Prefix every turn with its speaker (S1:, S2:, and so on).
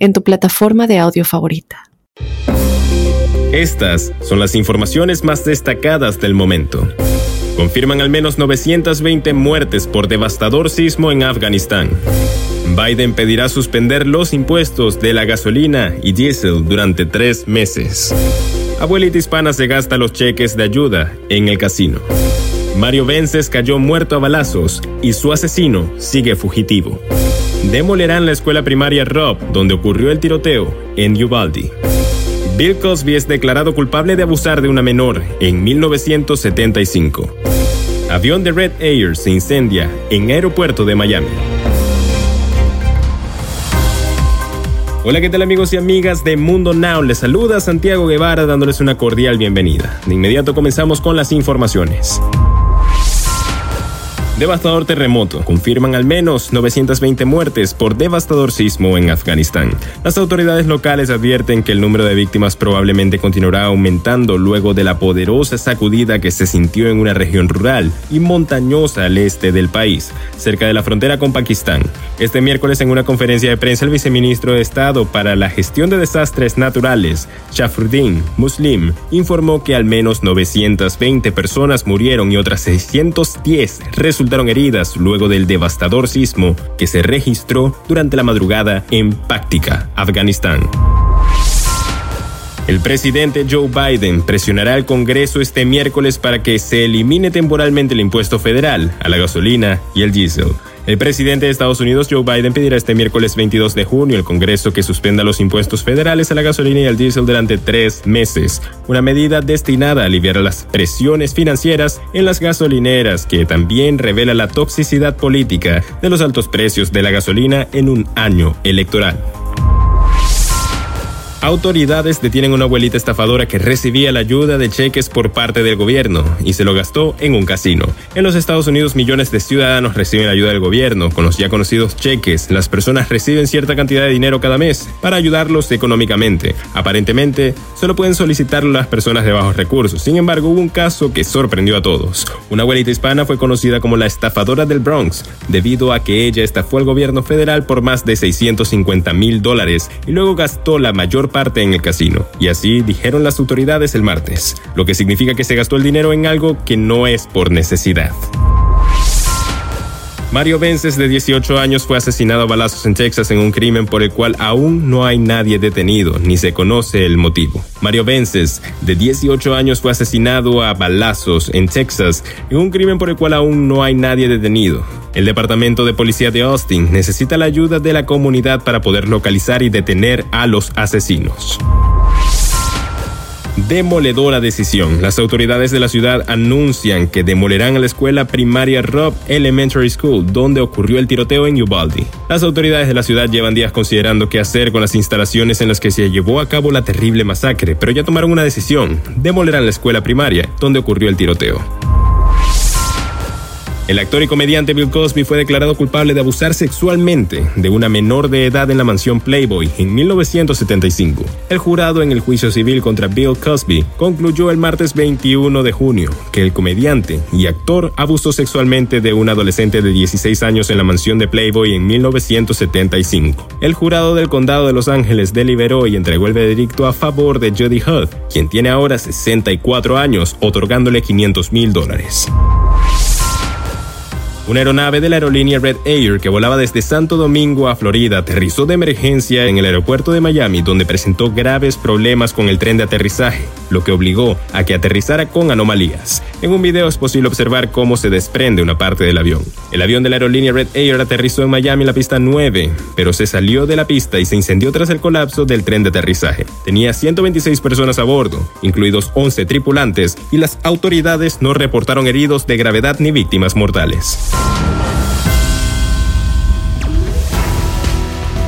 S1: en tu plataforma de audio favorita.
S2: Estas son las informaciones más destacadas del momento. Confirman al menos 920 muertes por devastador sismo en Afganistán. Biden pedirá suspender los impuestos de la gasolina y diésel durante tres meses. Abuelita hispana se gasta los cheques de ayuda en el casino. Mario Vences cayó muerto a balazos y su asesino sigue fugitivo demolerán la escuela primaria Rob, donde ocurrió el tiroteo, en Uvalde. Bill Cosby es declarado culpable de abusar de una menor en 1975. Avión de Red Air se incendia en aeropuerto de Miami. Hola, ¿qué tal amigos y amigas de Mundo Now? Les saluda Santiago Guevara dándoles una cordial bienvenida. De inmediato comenzamos con las informaciones. Devastador terremoto. Confirman al menos 920 muertes por devastador sismo en Afganistán. Las autoridades locales advierten que el número de víctimas probablemente continuará aumentando luego de la poderosa sacudida que se sintió en una región rural y montañosa al este del país, cerca de la frontera con Pakistán. Este miércoles en una conferencia de prensa el viceministro de Estado para la Gestión de Desastres Naturales, Shafruddin Muslim, informó que al menos 920 personas murieron y otras 610 resultaron heridas luego del devastador sismo que se registró durante la madrugada en Páctica, Afganistán. El presidente Joe Biden presionará al Congreso este miércoles para que se elimine temporalmente el impuesto federal a la gasolina y el diésel. El presidente de Estados Unidos, Joe Biden, pedirá este miércoles 22 de junio al Congreso que suspenda los impuestos federales a la gasolina y al diésel durante tres meses, una medida destinada a aliviar las presiones financieras en las gasolineras, que también revela la toxicidad política de los altos precios de la gasolina en un año electoral. Autoridades detienen a una abuelita estafadora que recibía la ayuda de cheques por parte del gobierno y se lo gastó en un casino. En los Estados Unidos millones de ciudadanos reciben ayuda del gobierno con los ya conocidos cheques. Las personas reciben cierta cantidad de dinero cada mes para ayudarlos económicamente. Aparentemente, solo pueden solicitarlo las personas de bajos recursos. Sin embargo, hubo un caso que sorprendió a todos. Una abuelita hispana fue conocida como la estafadora del Bronx debido a que ella estafó al gobierno federal por más de 650 mil dólares y luego gastó la mayor parte en el casino. Y así dijeron las autoridades el martes, lo que significa que se gastó el dinero en algo que no es por necesidad. Mario Vences, de 18 años, fue asesinado a balazos en Texas en un crimen por el cual aún no hay nadie detenido, ni se conoce el motivo. Mario Vences, de 18 años, fue asesinado a balazos en Texas en un crimen por el cual aún no hay nadie detenido. El Departamento de Policía de Austin necesita la ayuda de la comunidad para poder localizar y detener a los asesinos. Demoledora decisión. Las autoridades de la ciudad anuncian que demolerán la escuela primaria Rob Elementary School, donde ocurrió el tiroteo en Uvalde. Las autoridades de la ciudad llevan días considerando qué hacer con las instalaciones en las que se llevó a cabo la terrible masacre, pero ya tomaron una decisión. Demolerán la escuela primaria, donde ocurrió el tiroteo. El actor y comediante Bill Cosby fue declarado culpable de abusar sexualmente de una menor de edad en la mansión Playboy en 1975. El jurado en el juicio civil contra Bill Cosby concluyó el martes 21 de junio que el comediante y actor abusó sexualmente de un adolescente de 16 años en la mansión de Playboy en 1975. El jurado del condado de Los Ángeles deliberó y entregó el veredicto a favor de Judy Hudd, quien tiene ahora 64 años, otorgándole 500 mil dólares. Una aeronave de la aerolínea Red Air que volaba desde Santo Domingo a Florida aterrizó de emergencia en el aeropuerto de Miami donde presentó graves problemas con el tren de aterrizaje, lo que obligó a que aterrizara con anomalías. En un video es posible observar cómo se desprende una parte del avión. El avión de la aerolínea Red Air aterrizó en Miami en la pista 9, pero se salió de la pista y se incendió tras el colapso del tren de aterrizaje. Tenía 126 personas a bordo, incluidos 11 tripulantes, y las autoridades no reportaron heridos de gravedad ni víctimas mortales.